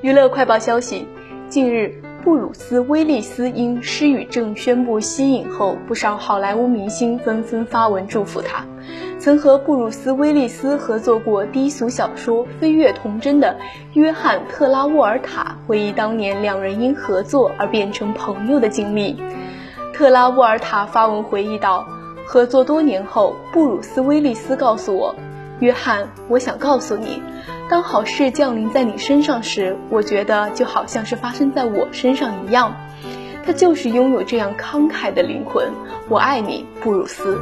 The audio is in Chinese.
娱乐快报消息：近日，布鲁斯·威利斯因失语症宣布息影后，不少好莱坞明星纷纷发文祝福他。曾和布鲁斯·威利斯合作过低俗小说《飞跃童真》的约翰·特拉沃尔塔回忆当年两人因合作而变成朋友的经历。特拉沃尔塔发文回忆道：“合作多年后，布鲁斯·威利斯告诉我。”约翰，我想告诉你，当好事降临在你身上时，我觉得就好像是发生在我身上一样。他就是拥有这样慷慨的灵魂。我爱你，布鲁斯。